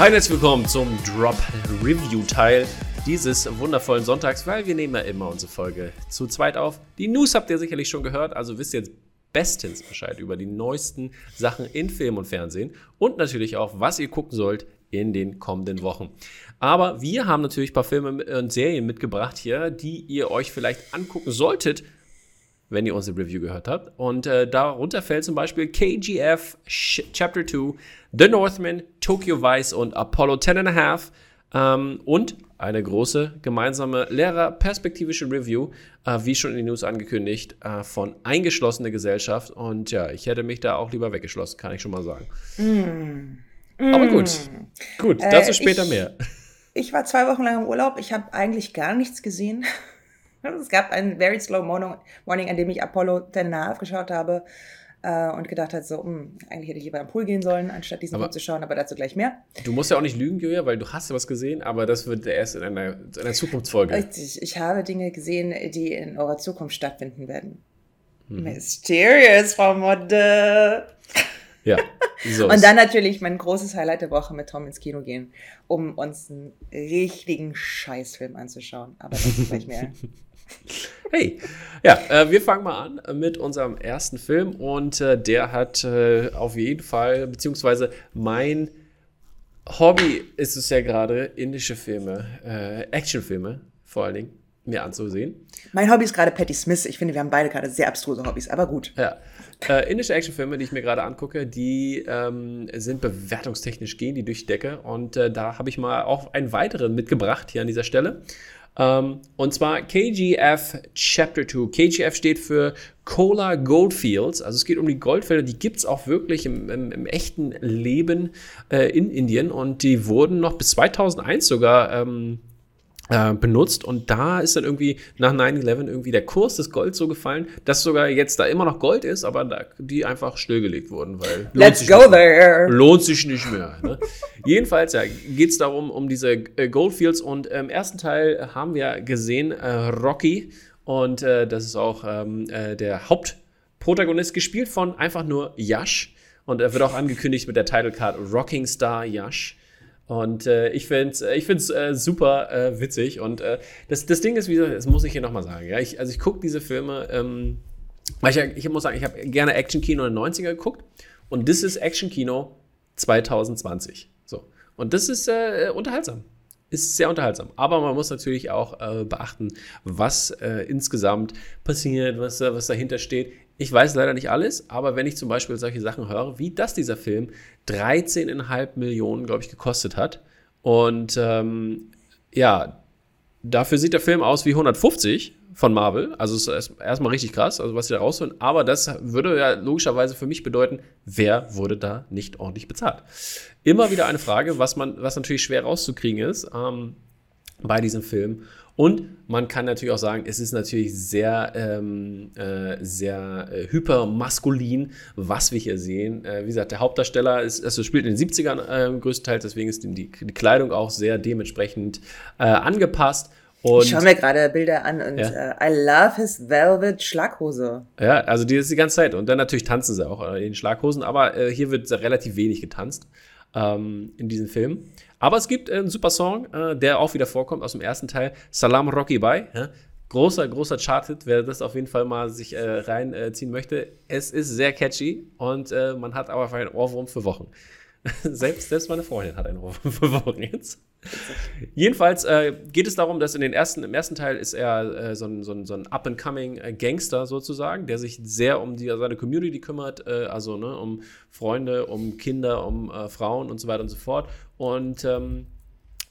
Hi und herzlich willkommen zum Drop Review Teil dieses wundervollen Sonntags, weil wir nehmen ja immer unsere Folge zu zweit auf. Die News habt ihr sicherlich schon gehört, also wisst ihr jetzt bestens Bescheid über die neuesten Sachen in Film und Fernsehen und natürlich auch, was ihr gucken sollt in den kommenden Wochen. Aber wir haben natürlich ein paar Filme und Serien mitgebracht hier, die ihr euch vielleicht angucken solltet, wenn ihr unsere Review gehört habt. Und äh, darunter fällt zum Beispiel KGF Chapter 2, The Northman, Tokyo Vice und Apollo 10 and a Half. Ähm, und eine große gemeinsame lehrerperspektivische Review, äh, wie schon in den News angekündigt, äh, von Eingeschlossene Gesellschaft. Und ja, ich hätte mich da auch lieber weggeschlossen, kann ich schon mal sagen. Mm. Aber gut, gut, dazu äh, später ich, mehr. Ich war zwei Wochen lang im Urlaub, ich habe eigentlich gar nichts gesehen. Es gab einen very slow morning, an dem ich Apollo 10 geschaut habe äh, und gedacht hat, so, mh, hm, eigentlich hätte ich lieber am Pool gehen sollen, anstatt diesen Film zu schauen, aber dazu gleich mehr. Du musst ja auch nicht lügen, Julia, weil du hast ja was gesehen, aber das wird erst in einer, in einer Zukunftsfolge. Richtig, ich habe Dinge gesehen, die in eurer Zukunft stattfinden werden. Mhm. Mysterious, Frau Modde. Ja. So und dann natürlich mein großes Highlight der Woche mit Tom ins Kino gehen, um uns einen richtigen Scheißfilm anzuschauen. Aber das ist gleich mehr. Hey, ja, äh, wir fangen mal an mit unserem ersten Film und äh, der hat äh, auf jeden Fall, beziehungsweise mein Hobby ist es ja gerade, indische Filme, äh, Actionfilme vor allen Dingen, mir anzusehen. Mein Hobby ist gerade Patty Smith. Ich finde, wir haben beide gerade sehr abstruse Hobbys, aber gut. Ja. Äh, indische Actionfilme, die ich mir gerade angucke, die ähm, sind bewertungstechnisch gehen die durch die Decke. Und äh, da habe ich mal auch einen weiteren mitgebracht hier an dieser Stelle. Um, und zwar KGF Chapter 2. KGF steht für Cola Goldfields. Also es geht um die Goldfelder, die gibt es auch wirklich im, im, im echten Leben äh, in Indien. Und die wurden noch bis 2001 sogar ähm, äh, benutzt und da ist dann irgendwie nach 9-11 irgendwie der Kurs des Golds so gefallen, dass sogar jetzt da immer noch Gold ist, aber da, die einfach stillgelegt wurden, weil Let's go there. lohnt sich nicht mehr. Ne? Jedenfalls ja, geht es darum, um diese äh, Goldfields und im ersten Teil haben wir gesehen äh, Rocky und äh, das ist auch ähm, äh, der Hauptprotagonist, gespielt von einfach nur Yash und er wird auch angekündigt mit der Title Card Rocking Star Yash. Und äh, ich finde es äh, ich find's, äh, super äh, witzig. Und äh, das, das Ding ist, wie das muss ich hier nochmal sagen. Ja? Ich, also ich gucke diese Filme, ähm, weil ich, ich muss sagen, ich habe gerne Action-Kino in den 90er geguckt. Und das ist Action-Kino 2020. So. Und das ist äh, unterhaltsam. Ist sehr unterhaltsam. Aber man muss natürlich auch beachten, was insgesamt passiert, was, was dahinter steht. Ich weiß leider nicht alles, aber wenn ich zum Beispiel solche Sachen höre, wie das dieser Film 13,5 Millionen, glaube ich, gekostet hat. Und ähm, ja, dafür sieht der Film aus wie 150 von Marvel. Also ist erstmal richtig krass, also was sie da rausholen. Aber das würde ja logischerweise für mich bedeuten, wer wurde da nicht ordentlich bezahlt? Immer wieder eine Frage, was man, was natürlich schwer rauszukriegen ist ähm, bei diesem Film. Und man kann natürlich auch sagen, es ist natürlich sehr, ähm, äh, sehr äh, hypermaskulin, was wir hier sehen. Äh, wie gesagt, der Hauptdarsteller ist, also spielt in den 70ern äh, größtenteils, deswegen ist die, die, Kleidung auch sehr dementsprechend äh, angepasst. Und, ich schaue mir gerade Bilder an und ja. uh, I love his velvet Schlaghose. Ja, also die ist die ganze Zeit. Und dann natürlich tanzen sie auch in den Schlaghosen, aber äh, hier wird relativ wenig getanzt ähm, in diesem Film. Aber es gibt einen super Song, äh, der auch wieder vorkommt aus dem ersten Teil, Salam Rocky Bye. Ja? Großer, großer Chart-Hit, wer das auf jeden Fall mal sich äh, reinziehen möchte. Es ist sehr catchy und äh, man hat aber einen Ohrwurm für Wochen. selbst, selbst meine Freundin hat einen Wochen jetzt. Jedenfalls äh, geht es darum, dass in den ersten, im ersten Teil ist er äh, so ein, so ein, so ein up-and-coming äh, sozusagen, der sich sehr um die, seine Community kümmert, äh, also ne, um Freunde, um Kinder, um äh, Frauen und so weiter und so fort. Und ähm,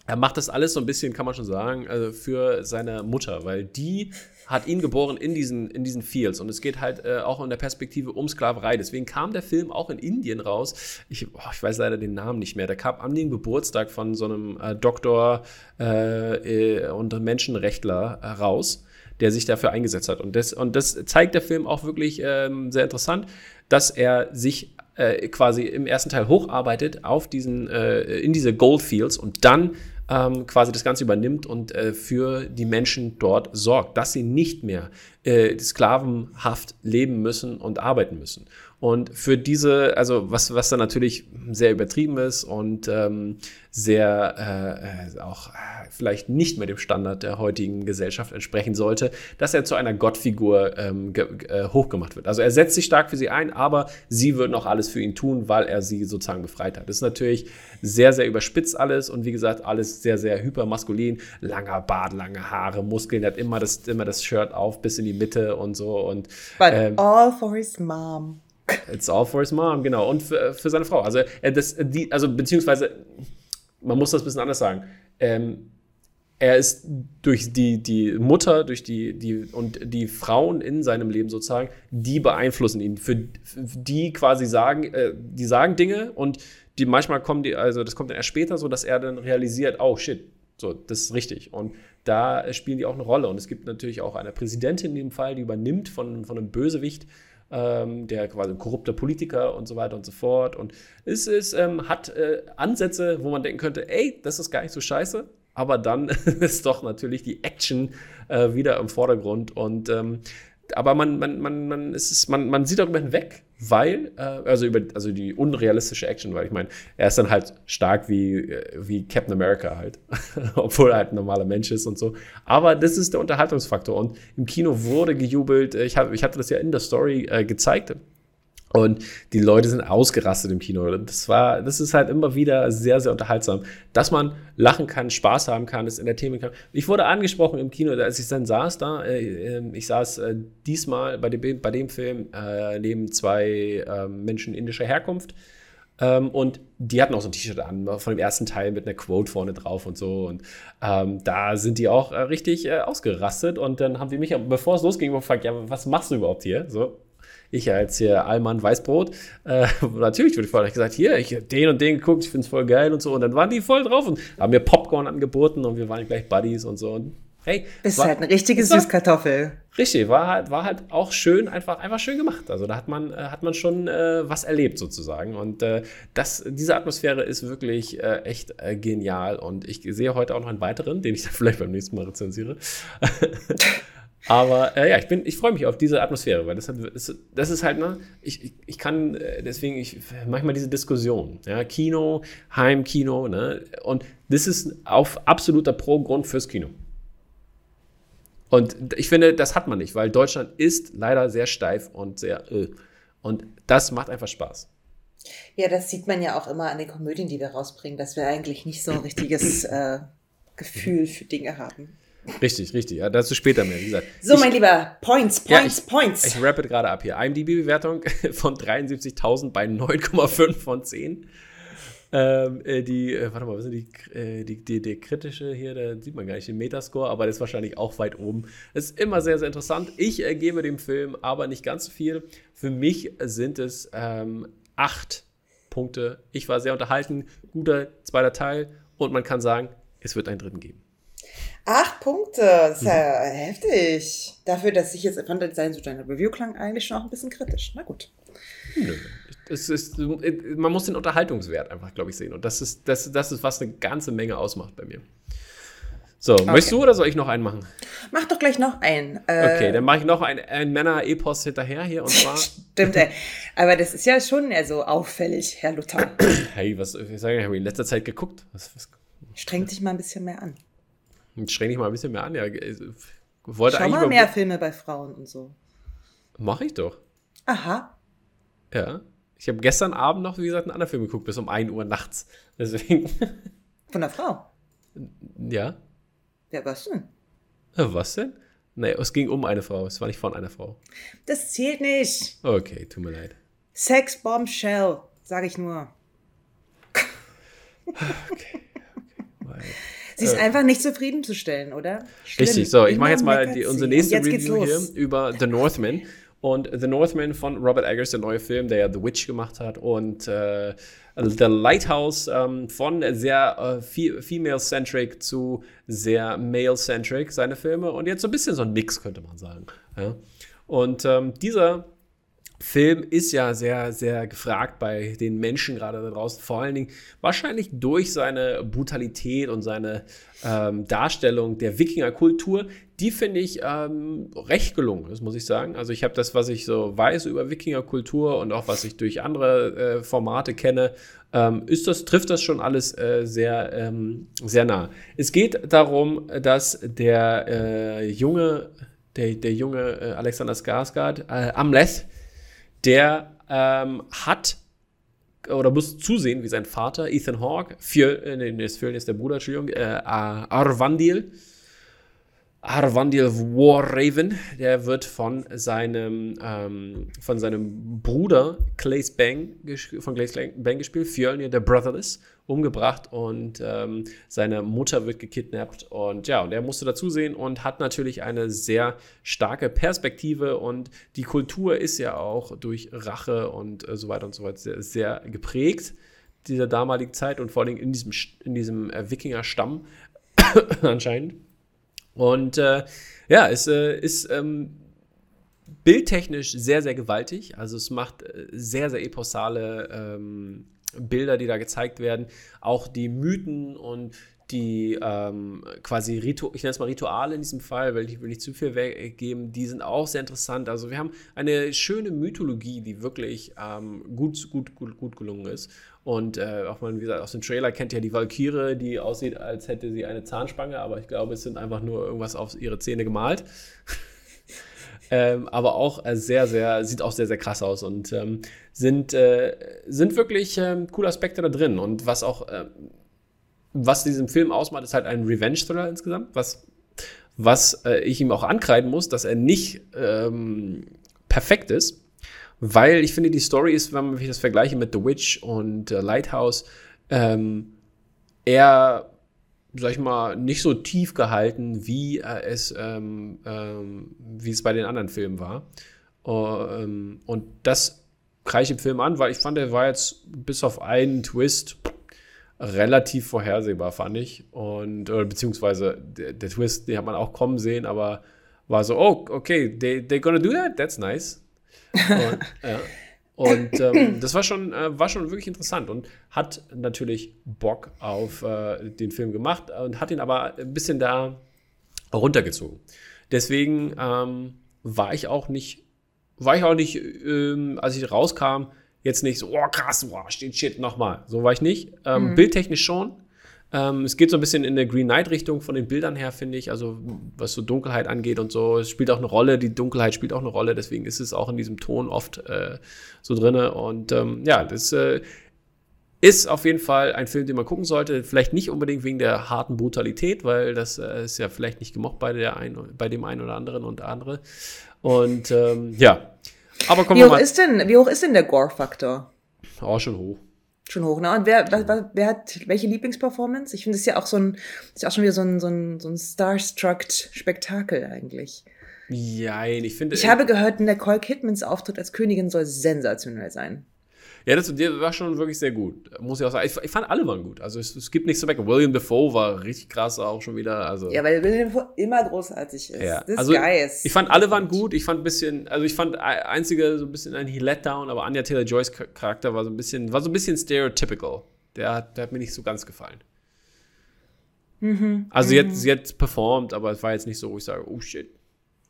er macht das alles so ein bisschen, kann man schon sagen, also für seine Mutter, weil die hat ihn geboren in diesen, in diesen Fields. Und es geht halt äh, auch in der Perspektive um Sklaverei. Deswegen kam der Film auch in Indien raus. Ich, oh, ich weiß leider den Namen nicht mehr. Der kam an den Geburtstag von so einem äh, Doktor äh, äh und Menschenrechtler raus der sich dafür eingesetzt hat. Und das, und das zeigt der Film auch wirklich ähm, sehr interessant, dass er sich äh, quasi im ersten Teil hocharbeitet auf diesen, äh, in diese Goldfields und dann ähm, quasi das Ganze übernimmt und äh, für die Menschen dort sorgt, dass sie nicht mehr äh, sklavenhaft leben müssen und arbeiten müssen. Und für diese, also was, was dann natürlich sehr übertrieben ist und ähm, sehr äh, äh auch äh, vielleicht nicht mehr dem Standard der heutigen Gesellschaft entsprechen sollte, dass er zu einer Gottfigur ähm, äh, hochgemacht wird. Also er setzt sich stark für sie ein, aber sie würden auch alles für ihn tun, weil er sie sozusagen befreit hat. Das ist natürlich sehr, sehr überspitzt alles und wie gesagt, alles sehr, sehr hypermaskulin. Langer Bart, lange Haare, Muskeln, er hat immer das, immer das Shirt auf bis in die Mitte und so. Und, But ähm, all for his mom. It's all for his mom, genau. Und für, für seine Frau. Also, äh, das, die, also, beziehungsweise, man muss das ein bisschen anders sagen. Ähm, er ist durch die, die Mutter, durch die, die und die Frauen in seinem Leben sozusagen, die beeinflussen ihn. Für, für die quasi sagen, äh, die sagen Dinge und die manchmal kommen die, also das kommt dann erst später, so dass er dann realisiert, oh shit, so, das ist richtig. Und da spielen die auch eine Rolle. Und es gibt natürlich auch eine Präsidentin in dem Fall, die übernimmt von, von einem Bösewicht ähm, der quasi ein korrupter Politiker und so weiter und so fort. Und es ist, ähm, hat äh, Ansätze, wo man denken könnte, ey, das ist gar nicht so scheiße. Aber dann ist doch natürlich die Action äh, wieder im Vordergrund. Und ähm, aber man, man, man, man, ist, man, man sieht darüber hinweg, weil, äh, also über also die unrealistische Action, weil ich meine, er ist dann halt stark wie, äh, wie Captain America halt, obwohl er halt ein normaler Mensch ist und so. Aber das ist der Unterhaltungsfaktor und im Kino wurde gejubelt. Ich, hab, ich hatte das ja in der Story äh, gezeigt. Und die Leute sind ausgerastet im Kino. Das war, das ist halt immer wieder sehr, sehr unterhaltsam. Dass man lachen kann, Spaß haben kann, das Entertainment kann. Ich wurde angesprochen im Kino, als ich dann saß da. Äh, ähm, ich saß äh, diesmal bei dem, bei dem Film äh, neben zwei ähm, Menschen indischer Herkunft. Ähm, und die hatten auch so ein T-Shirt an von dem ersten Teil mit einer Quote vorne drauf und so. Und ähm, da sind die auch äh, richtig äh, ausgerastet. Und dann haben die mich, bevor es losging, gefragt: Ja, was machst du überhaupt hier? So, ich als hier Allmann Weißbrot, äh, natürlich wurde ich vorher gesagt, hier, ich habe den und den geguckt, ich finde es voll geil und so. Und dann waren die voll drauf und haben mir Popcorn angeboten und wir waren gleich Buddies und so. Und hey. Bist war, halt eine richtige Süßkartoffel. Richtig, war halt, war halt auch schön, einfach, einfach schön gemacht. Also da hat man, äh, hat man schon äh, was erlebt sozusagen. Und äh, das, diese Atmosphäre ist wirklich äh, echt äh, genial. Und ich sehe heute auch noch einen weiteren, den ich dann vielleicht beim nächsten Mal rezensiere. Aber äh, ja, ich ich freue mich auf diese Atmosphäre, weil das, hat, das, ist halt, ne, ich, ich, ich kann äh, deswegen, ich manchmal diese Diskussion, ja, Kino, Heimkino, ne, und das ist auf absoluter Pro-Grund fürs Kino. Und ich finde, das hat man nicht, weil Deutschland ist leider sehr steif und sehr, äh, und das macht einfach Spaß. Ja, das sieht man ja auch immer an den Komödien, die wir rausbringen, dass wir eigentlich nicht so ein richtiges äh, Gefühl für Dinge haben. Richtig, richtig. Ja, dazu später mehr. Wie gesagt, so, ich, mein Lieber, Points, Points, ja, ich, Points. Ich rappe gerade ab hier. IMDb-Bewertung von 73.000 bei 9,5 von 10. Ähm, äh, die, äh, warte mal, was sind die, äh, die, die, die, kritische hier, da sieht man gar nicht den Metascore, aber der ist wahrscheinlich auch weit oben. Es ist immer sehr, sehr interessant. Ich äh, gebe dem Film aber nicht ganz so viel. Für mich sind es ähm, acht Punkte. Ich war sehr unterhalten, guter zweiter Teil und man kann sagen, es wird einen dritten geben. Acht Punkte, das ist ja mhm. heftig. Dafür, dass ich jetzt fand, sein so deine Review klang eigentlich schon auch ein bisschen kritisch. Na gut. Nö. Es ist, man muss den Unterhaltungswert einfach, glaube ich, sehen. Und das ist, das, das ist, was eine ganze Menge ausmacht bei mir. So, okay. möchtest du oder soll ich noch einen machen? Mach doch gleich noch einen. Äh, okay, dann mache ich noch einen, einen Männer-Epos hinterher hier und zwar. Stimmt, ey. Aber das ist ja schon eher so auffällig, Herr Luther. Hey, was, ich sage, habe ich in letzter Zeit geguckt? Was, was, Streng dich mal ein bisschen mehr an. Streng dich mal ein bisschen mehr an. Ja, wollte Schau mal mehr Filme bei Frauen und so. Mache ich doch. Aha. Ja. Ich habe gestern Abend noch, wie gesagt, einen anderen Film geguckt, bis um 1 Uhr nachts. Deswegen. Von der Frau? Ja. Ja, was denn? Was denn? Nee, es ging um eine Frau. Es war nicht von einer Frau. Das zählt nicht. Okay, tut mir leid. Sex Bombshell, sage ich nur. okay. okay. Sie ist äh, einfach nicht zufriedenzustellen, oder? Schlimm. Richtig, so, ich mache jetzt mal die, unsere nächste Review hier über The Northman. Und The Northman von Robert Eggers, der neue Film, der ja The Witch gemacht hat. Und äh, The Lighthouse ähm, von sehr äh, female-centric zu sehr male-centric, seine Filme. Und jetzt so ein bisschen so ein Mix, könnte man sagen. Ja. Und ähm, dieser Film ist ja sehr, sehr gefragt bei den Menschen gerade da draußen. Vor allen Dingen wahrscheinlich durch seine Brutalität und seine ähm, Darstellung der Wikingerkultur. Die finde ich ähm, recht gelungen, das muss ich sagen. Also ich habe das, was ich so weiß über Wikingerkultur und auch was ich durch andere äh, Formate kenne, ähm, ist das, trifft das schon alles äh, sehr, ähm, sehr nah. Es geht darum, dass der äh, junge, der, der junge äh, Alexander Skarsgård, äh, Amleth, der ähm, hat oder muss zusehen, wie sein Vater, Ethan Hawke, Fjö, äh, nee, Fjöln ist der Bruder, Entschuldigung, äh, Arvandil, Arvandil Warraven, der wird von seinem, ähm, von seinem Bruder Claes Bang, von Claes Bang gespielt, Fjölnir der Brotherless, umgebracht und ähm, seine Mutter wird gekidnappt und ja, und er musste dazusehen und hat natürlich eine sehr starke Perspektive und die Kultur ist ja auch durch Rache und äh, so weiter und so weiter sehr, sehr geprägt dieser damaligen Zeit und vor allem in diesem, in diesem äh, Wikinger-Stamm anscheinend. Und äh, ja, es äh, ist ähm, bildtechnisch sehr, sehr gewaltig. Also es macht äh, sehr, sehr eposale ähm, Bilder, die da gezeigt werden. Auch die Mythen und die ähm, quasi Ritu ich nenne es mal Rituale in diesem Fall, weil ich will nicht zu viel weggeben, die sind auch sehr interessant. Also wir haben eine schöne Mythologie, die wirklich ähm, gut, gut, gut, gut gelungen ist. Und äh, auch mal, wie gesagt, aus dem Trailer kennt ihr die Valkyrie, die aussieht, als hätte sie eine Zahnspange, aber ich glaube, es sind einfach nur irgendwas auf ihre Zähne gemalt. ähm, aber auch äh, sehr, sehr, sieht auch sehr, sehr krass aus und ähm, sind, äh, sind wirklich ähm, coole Aspekte da drin. Und was auch ähm, was diesen Film ausmacht, ist halt ein Revenge-Thriller insgesamt, was, was äh, ich ihm auch ankreiden muss, dass er nicht ähm, perfekt ist, weil ich finde, die Story ist, wenn man das vergleiche mit The Witch und äh, Lighthouse, ähm, eher, sag ich mal, nicht so tief gehalten, wie äh, es, ähm, ähm wie es bei den anderen Filmen war. Uh, und das kreise ich im Film an, weil ich fand, er war jetzt bis auf einen Twist relativ vorhersehbar, fand ich. Und, oder, beziehungsweise der, der, Twist, den hat man auch kommen sehen, aber war so, oh, okay, they, they're gonna do that? That's nice. Und, ja. Und ähm, das war schon, äh, war schon wirklich interessant und hat natürlich Bock auf äh, den Film gemacht und hat ihn aber ein bisschen da runtergezogen. Deswegen ähm, war ich auch nicht, war ich auch nicht, ähm, als ich rauskam, jetzt nicht so, oh krass, oh, steht shit, nochmal. So war ich nicht. Ähm, mhm. Bildtechnisch schon. Ähm, es geht so ein bisschen in der Green Knight-Richtung von den Bildern her, finde ich. Also, was so Dunkelheit angeht und so. Es spielt auch eine Rolle. Die Dunkelheit spielt auch eine Rolle. Deswegen ist es auch in diesem Ton oft äh, so drin. Und ähm, ja, das äh, ist auf jeden Fall ein Film, den man gucken sollte. Vielleicht nicht unbedingt wegen der harten Brutalität, weil das äh, ist ja vielleicht nicht gemocht bei, der ein, bei dem einen oder anderen und der andere. Und ähm, ja. Aber kommen wie, hoch mal. Ist denn, wie hoch ist denn der Gore-Faktor? Oh, schon hoch. Schon hoch, ne? Und wer, wer, wer hat welche Lieblingsperformance? Ich finde es ja auch so ein, ist ja auch schon wieder so ein, so ein, so ein Starstruck-Spektakel eigentlich. Ja, ich finde. Ich habe gehört, Nicole Kidmans Auftritt als Königin soll sensationell sein. Ja, das war schon wirklich sehr gut. Muss ich auch sagen. Ich, ich fand alle waren gut. Also es, es gibt nichts zu mecken. William Defoe war richtig krass auch schon wieder. Also, ja, weil William Defoe immer großartig ist. Ja. Das also, geil. Ich fand alle waren gut. Ich fand ein bisschen, also ich fand einzige so ein bisschen ein Letdown, aber Anya Taylor Joyce Charakter war so ein bisschen, war so ein bisschen stereotypical. Der, der hat mir nicht so ganz gefallen. Mhm, also sie hat, mhm. sie hat performt, aber es war jetzt nicht so, wo ich sage, oh shit.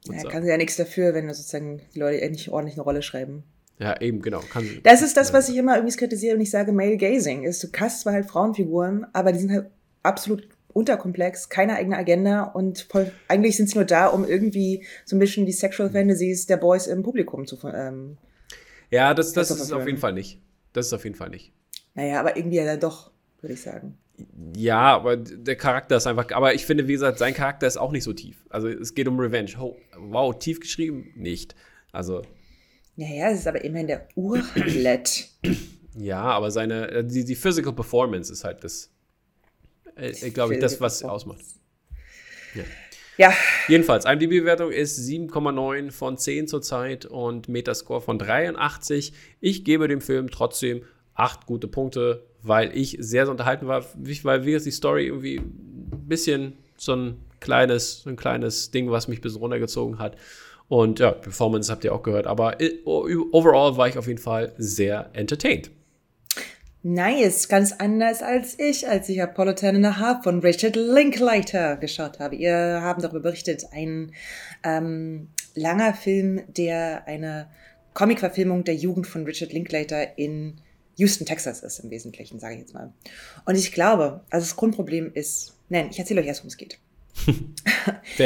Ja, kann sie ja nichts dafür, wenn sozusagen die Leute nicht ordentlich eine Rolle schreiben. Ja, eben, genau. Kann, das ist das, was ich immer irgendwie kritisiere, wenn ich sage Male Gazing. Ist, du hast zwar halt Frauenfiguren, aber die sind halt absolut unterkomplex, keine eigene Agenda und voll, eigentlich sind sie nur da, um irgendwie so ein bisschen die Sexual Fantasies der Boys im Publikum zu ähm, Ja, das, das ist auf jeden Fall nicht. Das ist auf jeden Fall nicht. Naja, aber irgendwie ja doch, würde ich sagen. Ja, aber der Charakter ist einfach. Aber ich finde, wie gesagt, sein Charakter ist auch nicht so tief. Also es geht um Revenge. Oh, wow, tief geschrieben? Nicht. Also naja, es ist aber immerhin der Urlet. ja, aber seine, äh, die, die Physical Performance ist halt das, äh, glaube ich, das, was ausmacht. Ja. ja. Jedenfalls, IMDb-Bewertung ist 7,9 von 10 zurzeit und Metascore von 83. Ich gebe dem Film trotzdem 8 gute Punkte, weil ich sehr, sehr unterhalten war, weil wie die Story irgendwie ein bisschen so ein kleines, so ein kleines Ding, was mich bis runtergezogen hat. Und ja, Performance habt ihr auch gehört. Aber äh, overall war ich auf jeden Fall sehr entertained. Nice, ganz anders als ich, als ich Apollo 10 and a Half von Richard Linklater geschaut habe. Ihr habt darüber berichtet, ein ähm, langer Film, der eine Comic-Verfilmung der Jugend von Richard Linklater in Houston, Texas ist im Wesentlichen, sage ich jetzt mal. Und ich glaube, also das Grundproblem ist, nein, ich erzähle euch erst, worum es geht.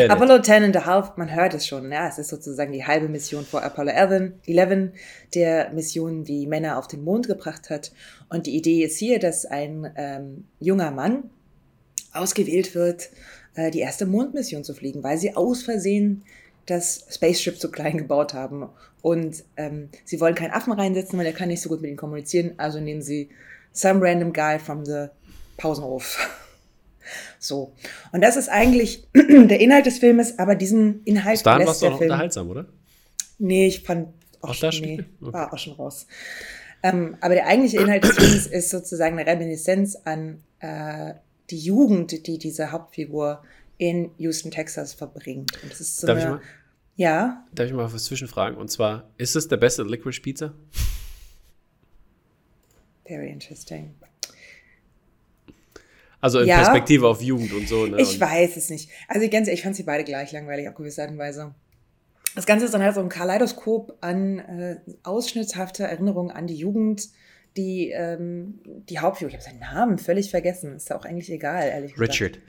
Apollo 10 and a half, man hört es schon, ja, es ist sozusagen die halbe Mission vor Apollo 11, 11, der Mission, die Männer auf den Mond gebracht hat. Und die Idee ist hier, dass ein ähm, junger Mann ausgewählt wird, äh, die erste Mondmission zu fliegen, weil sie aus Versehen das Spaceship zu klein gebaut haben. Und ähm, sie wollen keinen Affen reinsetzen, weil er kann nicht so gut mit ihnen kommunizieren. Also nehmen sie some random guy from the Pausenhof. So. Und das ist eigentlich der Inhalt des Filmes, aber diesen Inhalt Bis dahin warst du auch Film. unterhaltsam, oder? Nee, ich fand auch, auch schon, nee, okay. war auch schon raus. Ähm, aber der eigentliche Inhalt des Films ist sozusagen eine Reminiszenz an äh, die Jugend, die diese Hauptfigur in Houston, Texas verbringt. Und das ist so Darf eine, ich mal? Ja. Darf ich mal was zwischenfragen? Und zwar, ist es der beste Licorice Pizza? Very interesting. Also in ja, Perspektive auf Jugend und so. Ne? Ich weiß es nicht. Also ganz ehrlich, ich fand sie beide gleich langweilig auf gewisse Art und Weise. Das Ganze ist dann halt so ein Kaleidoskop an äh, ausschnittshafter Erinnerungen an die Jugend, die ähm, die Hauptfigur, ich habe seinen Namen völlig vergessen, ist auch eigentlich egal, ehrlich gesagt. Richard.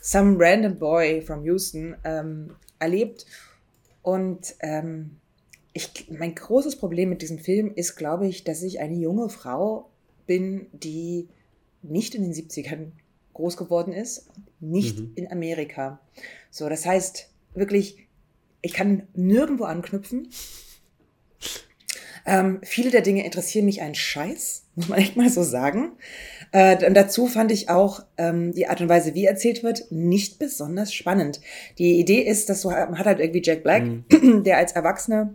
Some random boy from Houston ähm, erlebt. Und ähm, ich, mein großes Problem mit diesem Film ist, glaube ich, dass ich eine junge Frau bin, die nicht in den 70ern groß geworden ist, nicht mhm. in Amerika. So, das heißt wirklich, ich kann nirgendwo anknüpfen. Ähm, viele der Dinge interessieren mich einen Scheiß, muss man echt mal so sagen. Äh, und dazu fand ich auch ähm, die Art und Weise, wie erzählt wird, nicht besonders spannend. Die Idee ist, dass so hat halt irgendwie Jack Black, mhm. der als Erwachsener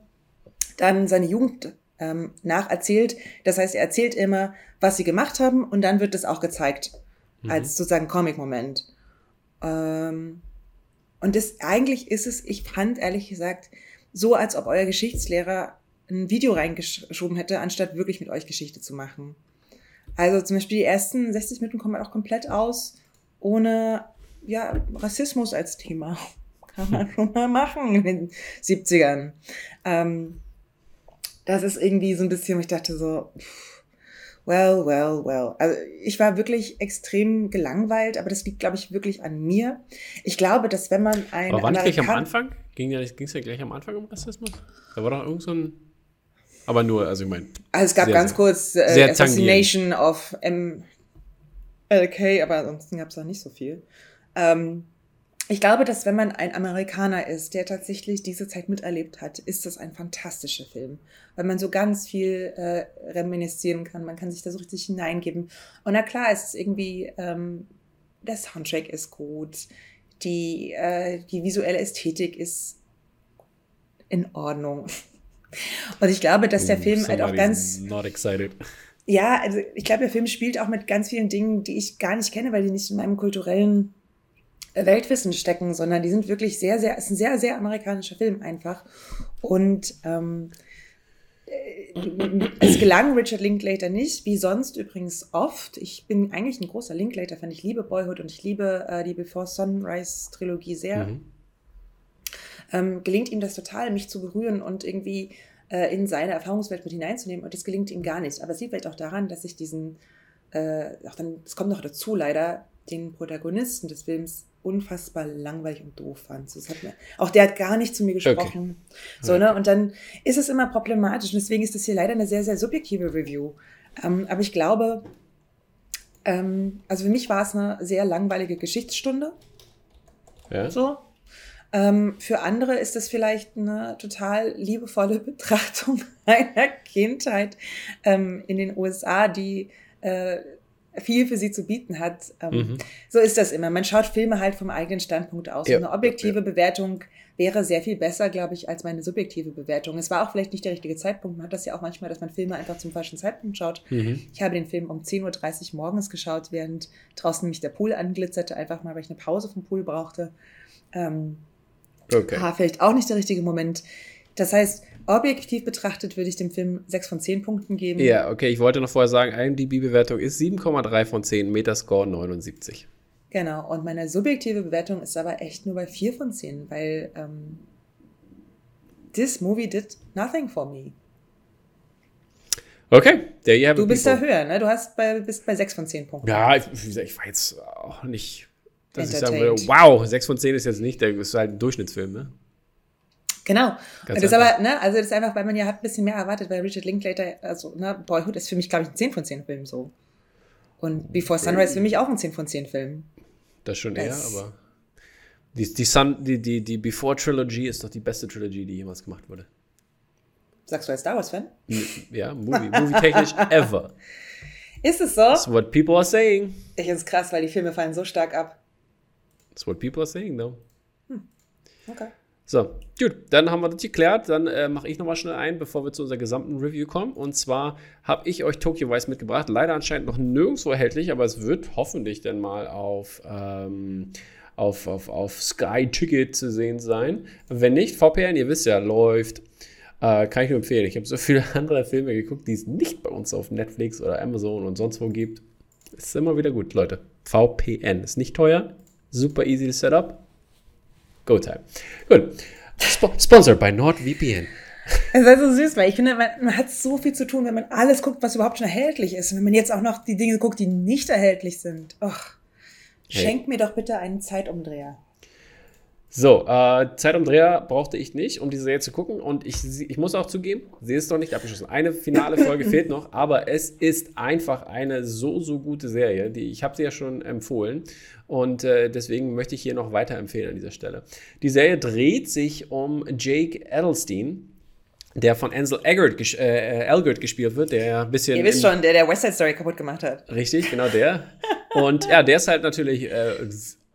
dann seine Jugend ähm, nacherzählt. Das heißt, er erzählt immer, was sie gemacht haben und dann wird das auch gezeigt mhm. als sozusagen Comic-Moment. Ähm, und das eigentlich ist es, ich fand ehrlich gesagt, so als ob euer Geschichtslehrer ein Video reingeschoben hätte, anstatt wirklich mit euch Geschichte zu machen. Also zum Beispiel die ersten 60 Minuten kommen auch komplett aus, ohne ja, Rassismus als Thema. Kann man schon mal machen in den 70ern. Ähm, das ist irgendwie so ein bisschen, ich dachte so, well, well, well. Also ich war wirklich extrem gelangweilt, aber das liegt, glaube ich, wirklich an mir. Ich glaube, dass wenn man ein. Aber war nicht gleich am Anfang? Ging es ja, ja gleich am Anfang um Rassismus? Da war doch irgend so ein. Aber nur, also ich meine. Also es gab sehr, ganz kurz äh, Assassination of MLK, aber ansonsten gab es da nicht so viel. Ähm, ich glaube, dass wenn man ein Amerikaner ist, der tatsächlich diese Zeit miterlebt hat, ist das ein fantastischer Film, weil man so ganz viel äh, reminiszieren kann, man kann sich da so richtig hineingeben. Und na klar, es ist irgendwie, ähm, der Soundtrack ist gut, die, äh, die visuelle Ästhetik ist in Ordnung. Und ich glaube, dass der Film halt auch ganz. Not excited. Ja, also ich glaube, der Film spielt auch mit ganz vielen Dingen, die ich gar nicht kenne, weil die nicht in meinem kulturellen Weltwissen stecken, sondern die sind wirklich sehr, sehr, es ist ein sehr, sehr amerikanischer Film einfach. Und ähm, äh, es gelang Richard Linklater nicht, wie sonst übrigens oft. Ich bin eigentlich ein großer Linklater-Fan. Ich liebe Boyhood und ich liebe äh, die Before Sunrise-Trilogie sehr. Mhm. Ähm, gelingt ihm das total, mich zu berühren und irgendwie äh, in seine Erfahrungswelt mit hineinzunehmen. Und das gelingt ihm gar nicht. Aber es liegt vielleicht auch daran, dass ich diesen, äh, auch dann, es kommt noch dazu leider, den Protagonisten des Films unfassbar langweilig und doof fand. So, mir, auch der hat gar nicht zu mir gesprochen. Okay. So, ne? Und dann ist es immer problematisch. Und deswegen ist das hier leider eine sehr, sehr subjektive Review. Ähm, aber ich glaube, ähm, also für mich war es eine sehr langweilige Geschichtsstunde. Ja. So. Ähm, für andere ist das vielleicht eine total liebevolle Betrachtung einer Kindheit ähm, in den USA, die äh, viel für sie zu bieten hat. Ähm, mhm. So ist das immer. Man schaut Filme halt vom eigenen Standpunkt aus. Ja. Eine objektive ja. Bewertung wäre sehr viel besser, glaube ich, als meine subjektive Bewertung. Es war auch vielleicht nicht der richtige Zeitpunkt. Man hat das ja auch manchmal, dass man Filme einfach zum falschen Zeitpunkt schaut. Mhm. Ich habe den Film um 10.30 Uhr morgens geschaut, während draußen mich der Pool anglitzerte, einfach mal, weil ich eine Pause vom Pool brauchte. Ähm, Okay. Ah, vielleicht auch nicht der richtige Moment. Das heißt, objektiv betrachtet würde ich dem Film 6 von 10 Punkten geben. Ja, okay, ich wollte noch vorher sagen, IMDb-Bewertung ist 7,3 von 10, Metascore 79. Genau, und meine subjektive Bewertung ist aber echt nur bei 4 von 10, weil ähm, this movie did nothing for me. Okay, there you have Du bist da höher, ne? Du hast bei, bist bei 6 von 10 Punkten. Ja, ich, ich war jetzt auch nicht, dass ich sagen würde, wow, 6 von 10 ist jetzt nicht, der ist halt ein Durchschnittsfilm, ne? Genau. Ganz das ist aber, ne, also das ist einfach, weil man ja hat ein bisschen mehr erwartet, weil Richard Linklater, also, ne, Boyhood ist für mich, glaube ich, ein 10 von 10 Film so. Und Before Sunrise für mich auch ein 10 von 10 Film. Das schon das eher, aber die, die, Sun, die, die, die Before Trilogy ist doch die beste Trilogy, die jemals gemacht wurde. Sagst du als Star Wars-Fan? Ja, Movie, movie-technisch ever. Ist es so? That's what people are saying. Ich finde es krass, weil die Filme fallen so stark ab. That's what people are saying, though. Hm. Okay. So, gut, dann haben wir das geklärt. Dann äh, mache ich nochmal schnell ein, bevor wir zu unserer gesamten Review kommen. Und zwar habe ich euch Tokyo Vice mitgebracht. Leider anscheinend noch nirgendwo erhältlich, aber es wird hoffentlich dann mal auf, ähm, auf, auf, auf Sky Ticket zu sehen sein. Wenn nicht, VPN, ihr wisst ja, läuft. Äh, kann ich nur empfehlen. Ich habe so viele andere Filme geguckt, die es nicht bei uns auf Netflix oder Amazon und sonst wo gibt. Ist immer wieder gut, Leute. VPN ist nicht teuer, super easy to set up. Go time. Gut. Sp sponsored by NordVPN. Es ist so süß, weil ich finde, man, man, hat so viel zu tun, wenn man alles guckt, was überhaupt schon erhältlich ist. Und wenn man jetzt auch noch die Dinge guckt, die nicht erhältlich sind. Och, hey. schenkt mir doch bitte einen Zeitumdreher. So, äh, Zeitumdreher brauchte ich nicht, um die Serie zu gucken. Und ich, ich muss auch zugeben, sie ist noch nicht abgeschlossen. Eine finale Folge fehlt noch, aber es ist einfach eine so, so gute Serie. Die, ich habe sie ja schon empfohlen. Und äh, deswegen möchte ich hier noch weiterempfehlen an dieser Stelle. Die Serie dreht sich um Jake Edelstein, der von Ansel Elgort, ges äh, Elgort gespielt wird, der ein bisschen. Ihr wisst schon, der der West Side Story kaputt gemacht hat. Richtig, genau der. Und ja, der ist halt natürlich äh,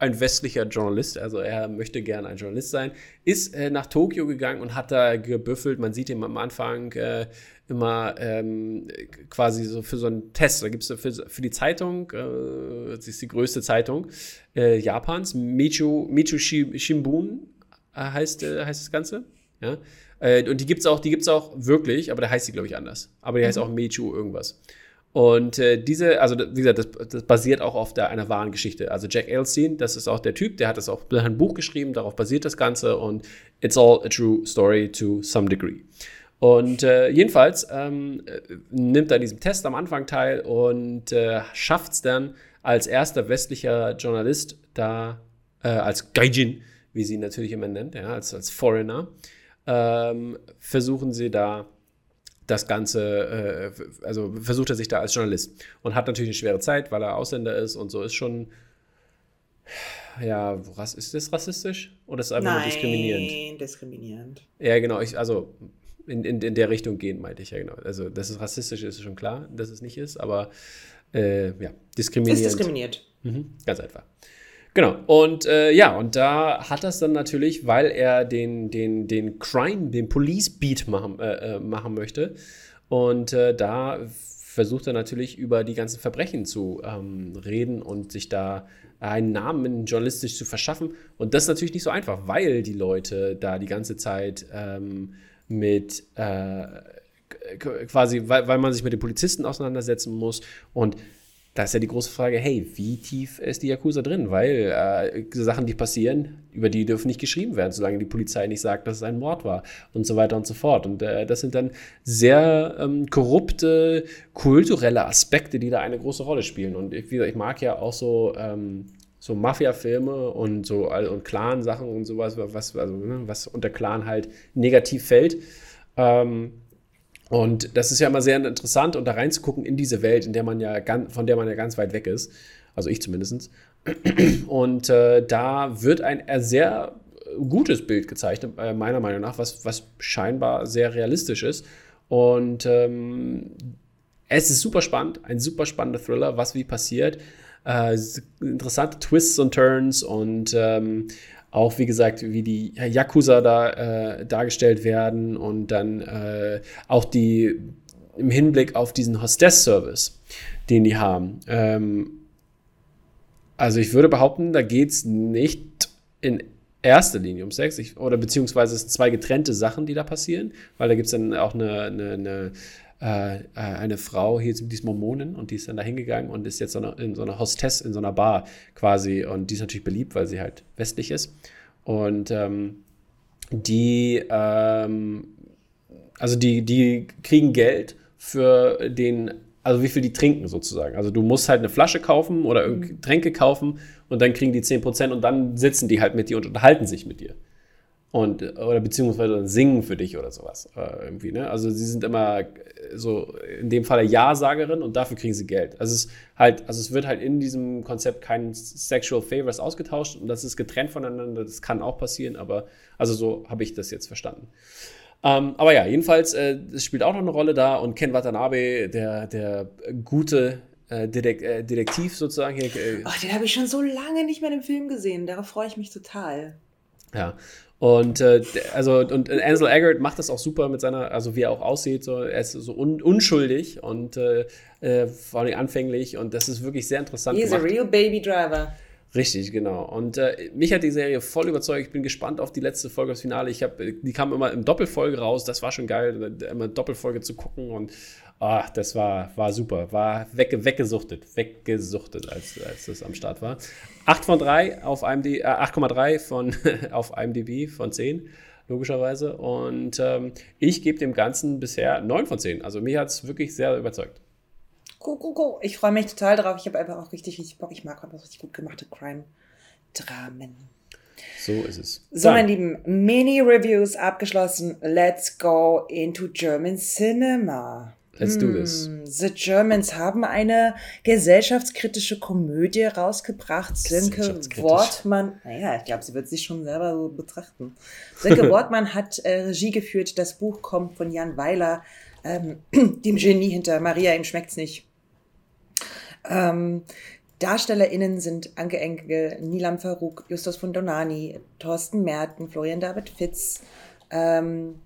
ein westlicher Journalist, also er möchte gerne ein Journalist sein, ist äh, nach Tokio gegangen und hat da gebüffelt. Man sieht ihn am Anfang äh, immer ähm, quasi so für so einen Test. Da gibt es für, für, die Zeitung, äh, das ist die größte Zeitung äh, Japans, Michu, Michu Shimbun äh, heißt, äh, heißt das Ganze. Ja? und die gibt es auch, auch wirklich, aber da heißt sie, glaube ich, anders. Aber die heißt mhm. auch Michu irgendwas. Und äh, diese, also wie gesagt, das, das basiert auch auf der, einer wahren Geschichte. Also Jack Elstein, das ist auch der Typ, der hat das auch ein Buch geschrieben, darauf basiert das Ganze und it's all a true story to some degree. Und äh, jedenfalls ähm, nimmt er an diesem Test am Anfang teil und äh, schafft es dann als erster westlicher Journalist da, äh, als Gaijin, wie sie ihn natürlich immer nennt, ja, als, als Foreigner, ähm, versuchen sie da das Ganze, äh, also versucht er sich da als Journalist und hat natürlich eine schwere Zeit, weil er Ausländer ist und so ist schon, ja, was ist das rassistisch oder ist es einfach Nein, nur diskriminierend? Nein, diskriminierend. Ja, genau, ich, also in, in, in der Richtung gehen, meinte ich ja genau. Also, dass es rassistisch ist, ist schon klar, dass es nicht ist, aber äh, ja, diskriminierend. Ist diskriminiert. Mhm, ganz einfach. Genau. Und äh, ja, und da hat das dann natürlich, weil er den, den, den Crime, den Police Beat machen, äh, äh, machen möchte. Und äh, da versucht er natürlich über die ganzen Verbrechen zu ähm, reden und sich da einen Namen journalistisch zu verschaffen. Und das ist natürlich nicht so einfach, weil die Leute da die ganze Zeit ähm, mit äh, quasi, weil, weil man sich mit den Polizisten auseinandersetzen muss und da ist ja die große Frage, hey, wie tief ist die Yakuza drin? Weil äh, Sachen, die passieren, über die dürfen nicht geschrieben werden, solange die Polizei nicht sagt, dass es ein Mord war und so weiter und so fort. Und äh, das sind dann sehr ähm, korrupte, kulturelle Aspekte, die da eine große Rolle spielen. Und ich, wie gesagt, ich mag ja auch so, ähm, so Mafia-Filme und so und Clan-Sachen und sowas, was, also, ne, was unter Clan halt negativ fällt. Ähm, und das ist ja immer sehr interessant, und da reinzugucken in diese Welt, in der man ja ganz, von der man ja ganz weit weg ist. Also ich zumindest. Und äh, da wird ein sehr gutes Bild gezeichnet, äh, meiner Meinung nach, was, was scheinbar sehr realistisch ist. Und ähm, es ist super spannend, ein super spannender Thriller, was wie passiert. Äh, interessante Twists und Turns und ähm, auch wie gesagt, wie die Yakuza da äh, dargestellt werden und dann äh, auch die im Hinblick auf diesen Hostess-Service, den die haben. Ähm, also ich würde behaupten, da geht es nicht in erster Linie um Sex, ich, oder beziehungsweise es sind zwei getrennte Sachen, die da passieren, weil da gibt es dann auch eine, eine, eine, äh, äh eine Frau, hier die ist Mormonin und die ist dann da hingegangen und ist jetzt so eine, in so einer Hostess in so einer Bar quasi und die ist natürlich beliebt, weil sie halt westlich ist und ähm, die, ähm, also die, die kriegen Geld für den also wie viel die trinken sozusagen. Also du musst halt eine Flasche kaufen oder mhm. Tränke kaufen und dann kriegen die 10% und dann sitzen die halt mit dir und unterhalten sich mit dir. Und, oder beziehungsweise singen für dich oder sowas. Äh, irgendwie, ne? Also sie sind immer so in dem Fall Ja-Sagerin und dafür kriegen sie Geld. Also es halt, also es wird halt in diesem Konzept kein Sexual Favors ausgetauscht und das ist getrennt voneinander, das kann auch passieren, aber also so habe ich das jetzt verstanden. Ähm, aber ja, jedenfalls, äh, es spielt auch noch eine Rolle da und Ken Watanabe, der, der gute äh, äh, Detektiv sozusagen hier. Äh, Ach, den habe ich schon so lange nicht mehr im Film gesehen. Darauf freue ich mich total. Ja. Und äh, also und Ansel Eggert macht das auch super mit seiner, also wie er auch aussieht, so er ist so un unschuldig und äh, äh, vor allem anfänglich und das ist wirklich sehr interessant. He's gemacht. a real baby driver. Richtig, genau. Und äh, mich hat die Serie voll überzeugt. Ich bin gespannt auf die letzte Folge, das Finale. Ich hab, die kam immer im Doppelfolge raus. Das war schon geil, immer Doppelfolge zu gucken. Und ach, das war, war super. War wegge weggesuchtet. Weggesuchtet, als, als das am Start war. 8 von 3 auf IMDb, äh, 8,3 von auf IMDb von 10 logischerweise. Und ähm, ich gebe dem Ganzen bisher 9 von 10. Also mich hat es wirklich sehr überzeugt. Go, go, go. Ich freue mich total drauf. Ich habe einfach auch richtig, richtig Bock. Ich mag einfach richtig gut gemachte Crime-Dramen. So ist es. So, Dann. mein Lieben, Mini-Reviews abgeschlossen. Let's go into German Cinema. Let's do this. The Germans haben eine gesellschaftskritische Komödie rausgebracht. Sönke Wortmann, naja, ich glaube, sie wird sich schon selber so betrachten. Sönke Wortmann hat äh, Regie geführt. Das Buch kommt von Jan Weiler, ähm, dem Genie hinter Maria, ihm schmeckt's nicht. Ähm, DarstellerInnen sind Anke Enke, Nilam Farouk, Justus von Donani, Thorsten Merten, Florian David Fitz. Ähm,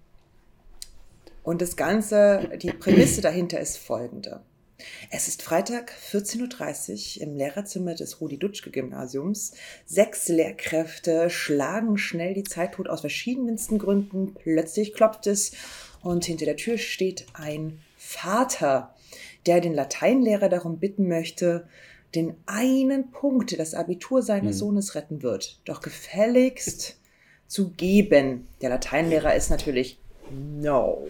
und das Ganze, die Prämisse dahinter ist folgende. Es ist Freitag 14.30 Uhr im Lehrerzimmer des Rudi-Dutschke-Gymnasiums. Sechs Lehrkräfte schlagen schnell die Zeit tot aus verschiedensten Gründen. Plötzlich klopft es und hinter der Tür steht ein Vater, der den Lateinlehrer darum bitten möchte, den einen Punkt, das Abitur seines hm. Sohnes retten wird, doch gefälligst zu geben. Der Lateinlehrer ist natürlich no.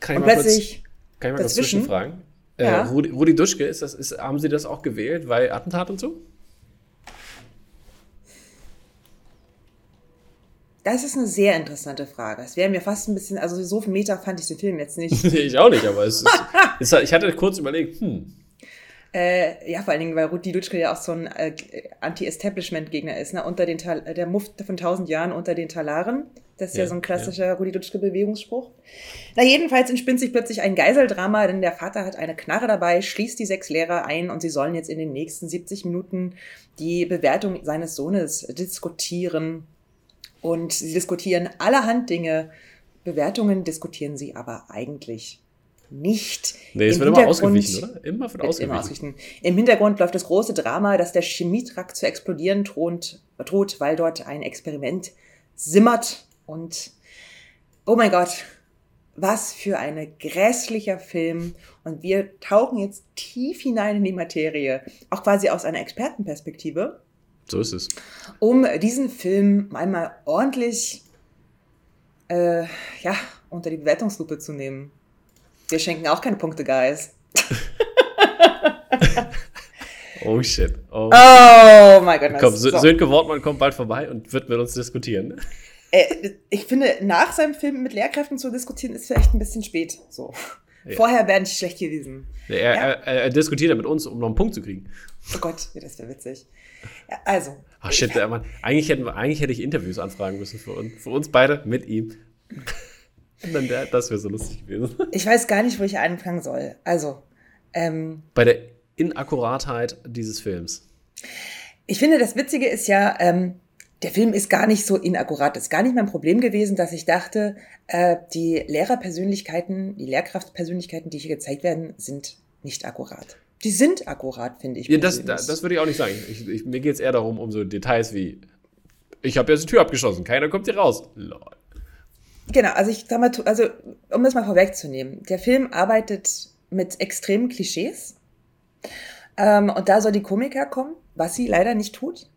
Kann ich und mal plötzlich kurz, kann ich mal dazwischen, kurz zwischenfragen? Ja. Äh, Rudi, Rudi Duschke, ist das, ist, haben Sie das auch gewählt, weil Attentat und so? Das ist eine sehr interessante Frage. Es wäre mir fast ein bisschen, also so viel Meta fand ich den Film jetzt nicht. ich auch nicht, aber es ist, es, ich hatte kurz überlegt, hm. Äh, ja, vor allen Dingen, weil Rudi Dutschke ja auch so ein äh, Anti-Establishment-Gegner ist, ne? Unter den Tal der Muft von tausend Jahren unter den Talaren. Das ist ja, ja so ein klassischer ja. Rudi Dutschke-Bewegungsspruch. Na, jedenfalls entspinnt sich plötzlich ein Geiseldrama, denn der Vater hat eine Knarre dabei, schließt die sechs Lehrer ein und sie sollen jetzt in den nächsten 70 Minuten die Bewertung seines Sohnes diskutieren. Und sie diskutieren allerhand Dinge. Bewertungen diskutieren sie aber eigentlich nicht. Nee, es wird immer ausgewichen, oder? Immer wird ausgewichen. Immer ausgewichen. Im Hintergrund läuft das große Drama, dass der Chemietrakt zu explodieren droht, droht, weil dort ein Experiment simmert. Und oh mein Gott, was für ein grässlicher Film. Und wir tauchen jetzt tief hinein in die Materie, auch quasi aus einer Expertenperspektive. So ist es. Um diesen Film einmal ordentlich äh, ja, unter die Bewertungslupe zu nehmen. Wir schenken auch keine Punkte, Guys. oh shit. Oh, oh mein Gott. Komm, so. Sönke Wortmann kommt bald vorbei und wird mit uns diskutieren. Äh, ich finde, nach seinem Film mit Lehrkräften zu diskutieren, ist vielleicht ein bisschen spät. So. Ja. Vorher wäre nicht schlecht gewesen. Er, ja. er, er, diskutiert ja mit uns, um noch einen Punkt zu kriegen. Oh Gott, das wäre witzig. Ja, also. Ach shit, ja. Mann. Eigentlich, hätten wir, eigentlich hätte ich Interviews anfragen müssen für uns, für uns beide mit ihm. Dann der, das wäre so lustig gewesen. Ich weiß gar nicht, wo ich anfangen soll. Also. Ähm, Bei der Inakkuratheit dieses Films. Ich finde, das Witzige ist ja, ähm, der Film ist gar nicht so inakkurat. Das ist gar nicht mein Problem gewesen, dass ich dachte, äh, die Lehrerpersönlichkeiten, die Lehrkraftpersönlichkeiten, die hier gezeigt werden, sind nicht akkurat. Die sind akkurat, finde ich. Ja, das, das, das, würde ich auch nicht sagen. Ich, ich, mir geht es eher darum, um so Details wie ich habe jetzt die Tür abgeschossen, keiner kommt hier raus. Lol. Genau, also ich sag mal, also um das mal vorwegzunehmen, der Film arbeitet mit extremen Klischees. Ähm, und da soll die Komik herkommen, was sie leider nicht tut.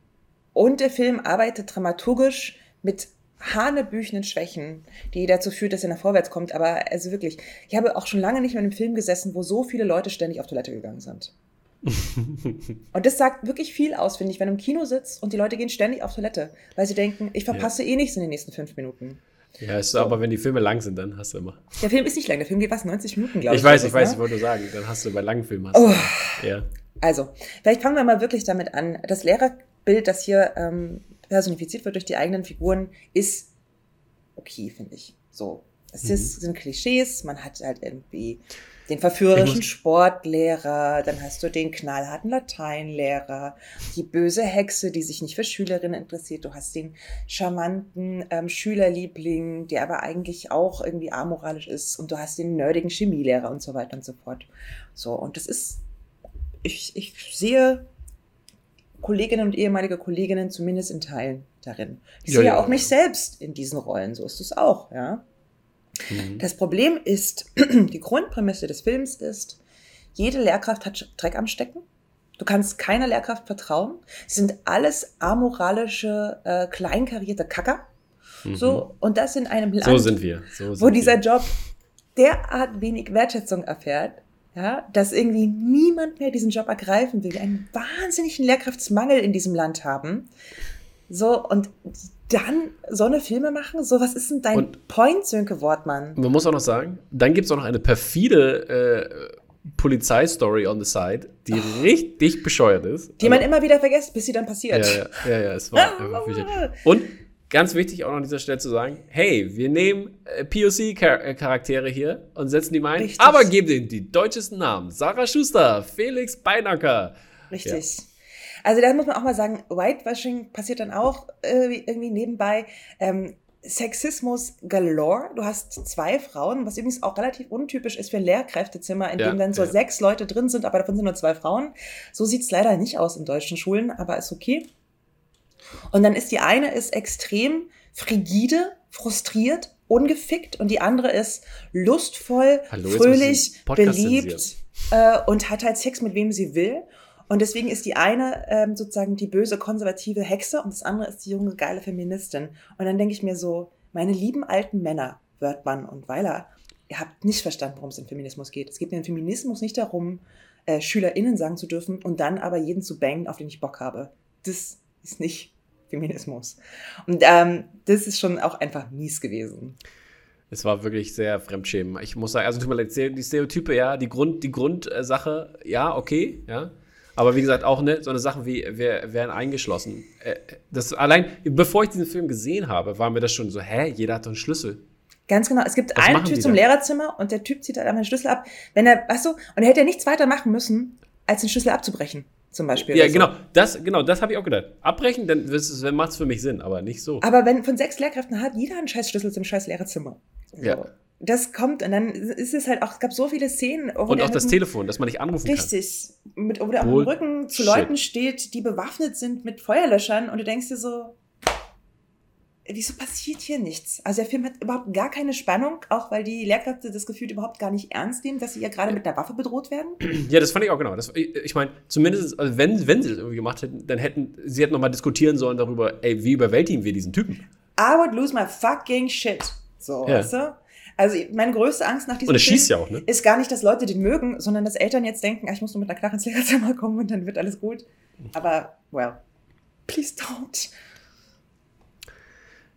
Und der Film arbeitet dramaturgisch mit hanebüchenen Schwächen, die dazu führt, dass er nach vorwärts kommt. Aber also wirklich, ich habe auch schon lange nicht mehr in einem Film gesessen, wo so viele Leute ständig auf Toilette gegangen sind. und das sagt wirklich viel aus, finde ich, wenn du im Kino sitzt und die Leute gehen ständig auf Toilette, weil sie denken, ich verpasse ja. eh nichts in den nächsten fünf Minuten. Ja, ist so. aber wenn die Filme lang sind, dann hast du immer. Der Film ist nicht lang, der Film geht was, 90 Minuten, glaube ich. Ich weiß, ich weiß, ne? ich wollte sagen, dann hast du bei langen Filmen hast oh. ja. Also, vielleicht fangen wir mal wirklich damit an. Das Lehrerbild, das hier ähm, personifiziert wird durch die eigenen Figuren, ist okay, finde ich. So. Es mhm. ist, sind Klischees, man hat halt irgendwie den verführerischen Sportlehrer, dann hast du den knallharten Lateinlehrer, die böse Hexe, die sich nicht für Schülerinnen interessiert, du hast den charmanten ähm, Schülerliebling, der aber eigentlich auch irgendwie amoralisch ist und du hast den nerdigen Chemielehrer und so weiter und so fort. So, und das ist, ich, ich sehe Kolleginnen und ehemalige Kolleginnen zumindest in Teilen darin. Ich ja, sehe ja auch mich selbst in diesen Rollen, so ist es auch, ja. Mhm. Das Problem ist, die Grundprämisse des Films ist, jede Lehrkraft hat Dreck am Stecken. Du kannst keiner Lehrkraft vertrauen. Sie sind alles amoralische, äh, kleinkarierte Kacker. Mhm. So, und das in einem Land, so sind wir. So sind wo dieser wir. Job derart wenig Wertschätzung erfährt, ja, dass irgendwie niemand mehr diesen Job ergreifen will, wir einen wahnsinnigen Lehrkraftsmangel in diesem Land haben. So, und dann so eine Filme machen? So, was ist denn dein und Point, Sönke Wortmann? Man muss auch noch sagen, dann gibt es auch noch eine perfide äh, Polizeistory on the side, die oh. richtig bescheuert ist. Die also, man immer wieder vergisst, bis sie dann passiert. Ja, ja, ja, ja es war einfach wichtig. Und ganz wichtig auch noch an dieser Stelle zu sagen, hey, wir nehmen äh, POC-Charaktere hier und setzen die mal ein, Richtig. aber geben denen die deutschesten Namen. Sarah Schuster, Felix Beinacker. Richtig. Ja. Also da muss man auch mal sagen, Whitewashing passiert dann auch äh, irgendwie nebenbei. Ähm, Sexismus galore. Du hast zwei Frauen, was übrigens auch relativ untypisch ist für Lehrkräftezimmer, in ja, dem dann so ja. sechs Leute drin sind, aber davon sind nur zwei Frauen. So sieht's leider nicht aus in deutschen Schulen, aber ist okay. Und dann ist die eine ist extrem frigide, frustriert, ungefickt und die andere ist lustvoll, Hallo, fröhlich, beliebt äh, und hat halt Sex mit wem sie will. Und deswegen ist die eine ähm, sozusagen die böse konservative Hexe und das andere ist die junge geile Feministin. Und dann denke ich mir so, meine lieben alten Männer, Wörtmann und Weiler, ihr habt nicht verstanden, worum es im Feminismus geht. Es geht im Feminismus nicht darum, äh, SchülerInnen sagen zu dürfen und dann aber jeden zu bangen, auf den ich Bock habe. Das ist nicht Feminismus. Und ähm, das ist schon auch einfach mies gewesen. Es war wirklich sehr fremdschämen. Ich muss sagen, also tut mir leid, die Stereotype, ja, die Grund, die Grundsache, ja, okay, ja. Aber wie gesagt, auch ne, so eine Sache wie, wir werden eingeschlossen. Äh, das allein, bevor ich diesen Film gesehen habe, war mir das schon so, hä, jeder hat doch einen Schlüssel. Ganz genau. Es gibt Was eine Tür zum da? Lehrerzimmer und der Typ zieht halt einfach den Schlüssel ab. Wenn er, weißt du, und er hätte ja nichts weiter machen müssen, als den Schlüssel abzubrechen, zum Beispiel. Ja, so. genau. Das, genau, das habe ich auch gedacht. Abbrechen, dann macht es für mich Sinn, aber nicht so. Aber wenn von sechs Lehrkräften hat jeder einen scheiß Schlüssel zum scheiß Lehrerzimmer. So. Ja das kommt und dann ist es halt auch, es gab so viele Szenen. und auch das Telefon, dass man nicht anrufen richtig, kann. Richtig, wo der auf dem Rücken zu Leuten steht, die bewaffnet sind mit Feuerlöschern und du denkst dir so, wieso passiert hier nichts? Also der Film hat überhaupt gar keine Spannung, auch weil die Lehrkräfte das Gefühl überhaupt gar nicht ernst nehmen, dass sie ja gerade mit einer Waffe bedroht werden. Ja, das fand ich auch genau. Das, ich meine, zumindest, also wenn, wenn sie das irgendwie gemacht hätten, dann hätten sie hätten nochmal diskutieren sollen darüber, ey, wie überwältigen wir diesen Typen? I would lose my fucking shit. So, ja. weißt du? Also meine größte Angst nach diesem und Film ja auch, ne? ist gar nicht, dass Leute den mögen, sondern dass Eltern jetzt denken, ah, ich muss nur mit einer Knarre ins Lehrerzimmer kommen und dann wird alles gut. Aber, well, please don't.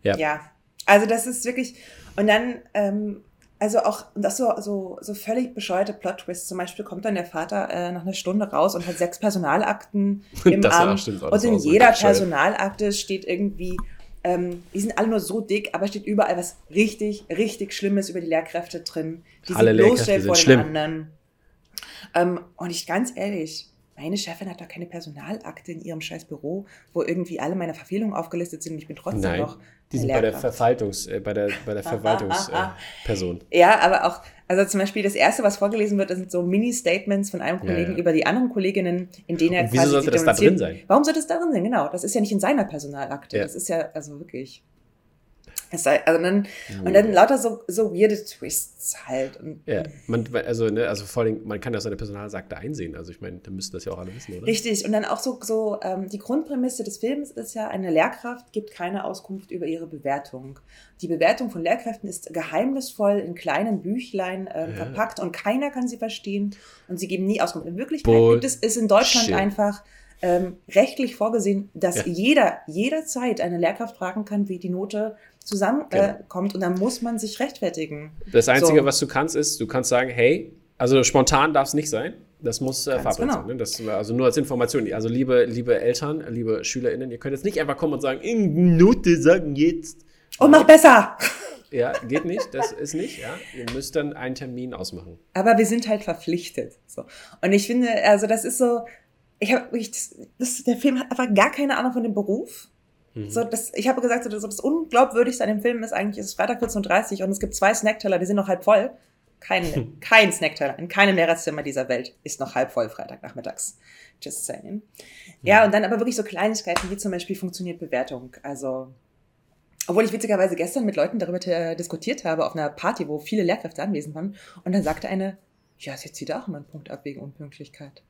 Ja. Ja, also das ist wirklich, und dann, ähm, also auch, das so, so, so völlig bescheuerte Plot-Twists. Zum Beispiel kommt dann der Vater äh, nach einer Stunde raus und hat sechs Personalakten im das Arm. Und in jeder Personalakte steht irgendwie ähm, die sind alle nur so dick, aber steht überall was richtig, richtig Schlimmes über die Lehrkräfte drin, die alle sie bloßstellen vor den schlimm. anderen. Ähm, und ich ganz ehrlich, meine Chefin hat da keine Personalakte in ihrem scheiß Büro, wo irgendwie alle meine Verfehlungen aufgelistet sind und ich bin trotzdem Nein, noch. Die sind bei der Verwaltungs, äh, bei der, bei der Verwaltungsperson. Äh, ja, aber auch, Also zum Beispiel das erste, was vorgelesen wird, sind so Mini-Statements von einem Kollegen Ja, ja. über die anderen Kolleginnen, in denen er Und wieso quasi sollte das da drin sein? Warum sollte es da drin sein? Genau, das ist ja nicht in seiner Personalakte. Ja. Das ist ja also wirklich. Es sei, also dann, Und dann lauter so, so weirde Twists halt. Und Ja, man, also, ne, also vor allem, man kann ja seine Personalsakte einsehen. Also ich meine, da müssten das ja auch alle wissen, oder? Richtig, und dann auch so, so ähm, die Grundprämisse des Films ist ja, eine Lehrkraft gibt keine Auskunft über ihre Bewertung. Die Bewertung von Lehrkräften ist geheimnisvoll in kleinen Büchlein Ja. verpackt und keiner kann sie verstehen und sie geben nie Auskunft. In Wirklichkeit Bull- gibt es ist in Deutschland Shit. einfach ähm, rechtlich vorgesehen, dass Ja. jeder jederzeit eine Lehrkraft fragen kann, wie die Note zusammenkommt äh, Genau. kommt und dann muss man sich rechtfertigen. Das Einzige, So. was du kannst, ist, du kannst sagen, hey, also spontan darf es nicht sein. Das muss äh, Fahrplan genau. sein. Ne? Das, also nur als Information. Also liebe, liebe Eltern, liebe SchülerInnen, ihr könnt jetzt nicht einfach kommen und sagen, in Note sagen jetzt. Und mach besser! Ja, geht nicht, das ist nicht, ja. Ihr müsst dann einen Termin ausmachen. Aber wir sind halt verpflichtet. So. Und ich finde, also das ist so, ich habe wirklich, das, der Film hat einfach gar keine Ahnung von dem Beruf. Mhm. So, das, ich habe gesagt, so, das, das Unglaubwürdigste an dem Film ist eigentlich, es ist Freitag 14.30 Uhr und es gibt zwei Snackteller, die sind noch halb voll. Kein, kein Snackteller in keinem Lehrerzimmer dieser Welt ist noch halb voll Freitagnachmittags. Just saying. Ja, und dann aber wirklich so Kleinigkeiten, wie zum Beispiel funktioniert Bewertung. Also, obwohl ich witzigerweise gestern mit Leuten darüber diskutiert habe, auf einer Party, wo viele Lehrkräfte anwesend waren, und dann sagte eine, ja, sie zieht auch immer einen Punkt ab wegen Unpünktlichkeit.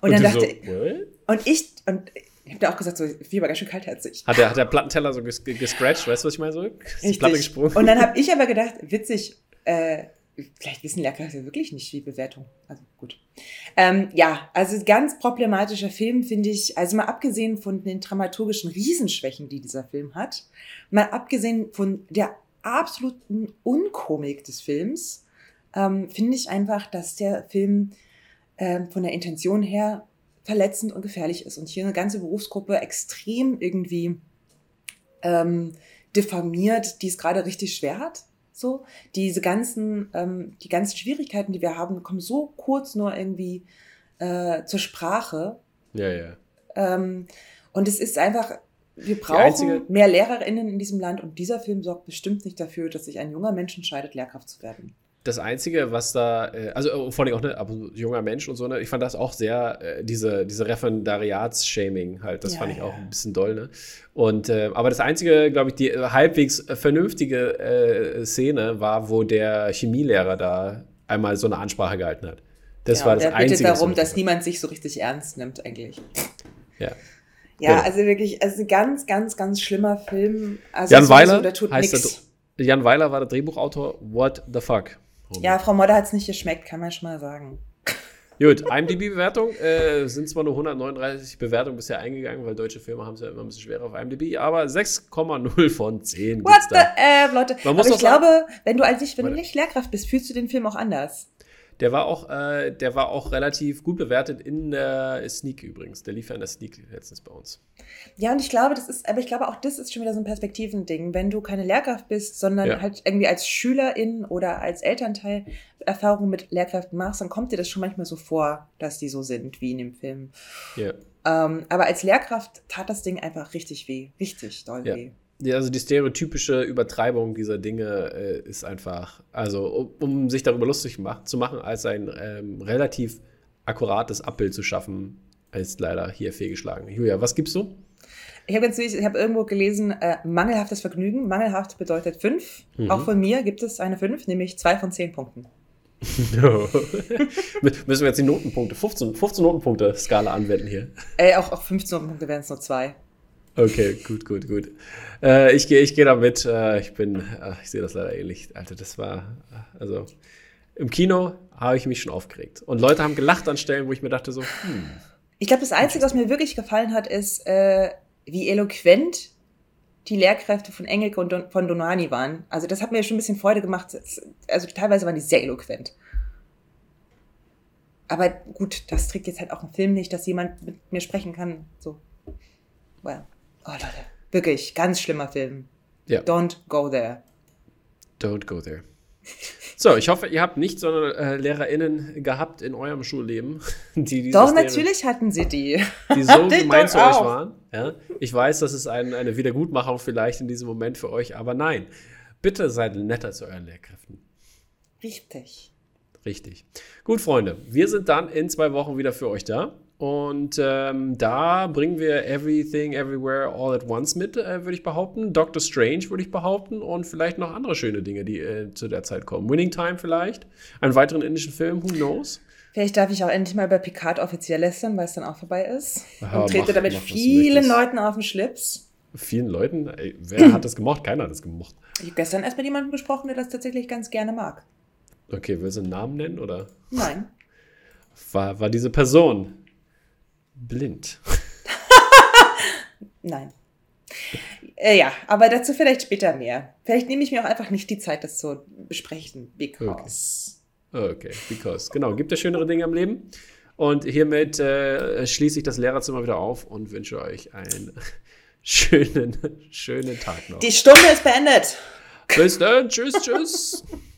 Und, dann die dachte so, what? und ich, und ich habe da auch gesagt, so, wie war ganz schön kaltherzig. Hat der, hat der Plattenteller so ges gescratcht, weißt du, was ich meine? So, die Platte gesprungen. Und dann habe ich aber gedacht, witzig, äh, vielleicht wissen Lehrkräfte wirklich nicht, wie Bewertung. Also gut. Ähm, ja, also ganz problematischer Film finde ich, also mal abgesehen von den dramaturgischen Riesenschwächen, die dieser Film hat, mal abgesehen von der absoluten Unkomik des Films, ähm, finde ich einfach, dass der Film ähm, von der Intention her verletzend und gefährlich ist und hier eine ganze Berufsgruppe extrem irgendwie ähm, diffamiert, die es gerade richtig schwer hat. So, diese ganzen, ähm, die ganzen Schwierigkeiten, die wir haben, kommen so kurz nur irgendwie äh, zur Sprache. Ja, ja. Ähm, und es ist einfach, wir brauchen einzige- mehr LehrerInnen in diesem Land und dieser Film sorgt bestimmt nicht dafür, dass sich ein junger Mensch entscheidet, Lehrkraft zu werden. Das Einzige, was da, äh, also äh, vor allem auch ne, aber so junger Mensch und so, ne, ich fand das auch sehr, äh, diese, diese Referendariats-Shaming halt, das Ja, fand ich ja. auch ein bisschen doll, ne? Und, aber das Einzige, glaube ich, die halbwegs vernünftige Szene war, wo der Chemielehrer da einmal so eine Ansprache gehalten hat. Das Ja, war das der bittet Einzige. was darum, dass niemand sich so richtig ernst nimmt, eigentlich. ja. Ja, Ja. also wirklich, es ist ein ganz, ganz, ganz schlimmer Film. Also Jan Weiler der tut heißt nix. der, Jan Weiler war der Drehbuchautor. What the fuck? Homie. Ja, Frau Modder hat es nicht geschmeckt, kann man schon mal sagen. Gut, IMDb-Bewertung äh, sind zwar nur 139 Bewertungen bisher eingegangen, weil deutsche Filme haben es ja immer ein bisschen schwerer auf IMDb, aber 6,0 von 10 What the, da. äh, Leute. Man muss Aber ich sagen- glaube, wenn du als ich, wenn du nicht Lehrkraft bist, fühlst du den Film auch anders. Der war auch, äh, der war auch relativ gut bewertet in der Sneak übrigens. Der lief ja in der Sneak letztens bei uns. Ja, und ich glaube, das ist, aber ich glaube auch das ist schon wieder so ein Perspektivending. Wenn du keine Lehrkraft bist, sondern Ja. halt irgendwie als Schülerin oder als Elternteil Erfahrungen mit Lehrkräften machst, dann kommt dir das schon manchmal so vor, dass die so sind wie in dem Film. Ja. Ähm, aber als Lehrkraft tat das Ding einfach richtig weh. Richtig doll Ja. weh. Ja, also die stereotypische Übertreibung dieser Dinge äh, ist einfach, also um, um sich darüber lustig mach, zu machen, als ein ähm, relativ akkurates Abbild zu schaffen, ist leider hier fehlgeschlagen. Julia, was gibst du? Ich habe ganz ich habe irgendwo gelesen, äh, mangelhaftes Vergnügen. Mangelhaft bedeutet fünf. Mhm. Auch von mir gibt es eine fünf, nämlich zwei von zehn Punkten. Müssen wir jetzt die Notenpunkte, 15, 15 Notenpunkte Skala anwenden hier. Äh, auch, auch 15 Punkte wären es nur zwei. Okay, gut, gut, gut. Äh, ich gehe ich geh damit. Äh, ich bin, äh, ich sehe das leider ähnlich. Alter, das war, äh, also im Kino habe ich mich schon aufgeregt. Und Leute haben gelacht an Stellen, wo ich mir dachte so, hm, Ich glaube, das Einzige, was mir wirklich gefallen hat, ist, äh, wie eloquent die Lehrkräfte von Engelke und Don von Donani waren. Also das hat mir schon ein bisschen Freude gemacht. Also teilweise waren die sehr eloquent. Aber gut, das trägt jetzt halt auch im Film nicht, dass jemand mit mir sprechen kann. So. Well. Oh Leute, wirklich, ganz schlimmer Film. ja, Don't go there. don't go there. So, ich hoffe, ihr habt nicht so eine äh, LehrerInnen gehabt in eurem Schulleben, die Doch, natürlich hatten sie die. die so gemein zu euch auch. waren. Ja? Ich weiß, das ist ein, eine Wiedergutmachung vielleicht in diesem Moment für euch, aber nein. Bitte seid netter zu euren Lehrkräften. Richtig. Richtig. Gut, Freunde, wir sind dann in zwei Wochen wieder für euch da. Und ähm, da bringen wir Everything, Everywhere, All at Once mit, äh, würde ich behaupten. Doctor Strange würde ich behaupten. Und vielleicht noch andere schöne Dinge, die äh, zu der Zeit kommen. Winning Time vielleicht. Einen weiteren indischen Film, who knows? Vielleicht darf ich auch endlich mal bei Picard offiziell lästern, weil es dann auch vorbei ist. Aha, und trete mach- damit mach, vielen. Leuten auf den Schlips. Vielen Leuten. Ey, wer hat das gemocht? Keiner hat das gemocht. Ich habe gestern erst mit jemandem gesprochen, der das tatsächlich ganz gerne mag. Okay, willst du einen Namen nennen? Oder Nein. war, war diese Person blind? Nein. Äh, ja, aber dazu vielleicht später mehr. Vielleicht nehme ich mir auch einfach nicht die Zeit, das zu besprechen. Because. Okay, because. Genau, gibt es schönere Dinge im Leben. Und hiermit äh, schließe ich das Lehrerzimmer wieder auf und wünsche euch einen schönen, schönen Tag noch. Die Stunde ist beendet. Bis dann. Tschüss, tschüss.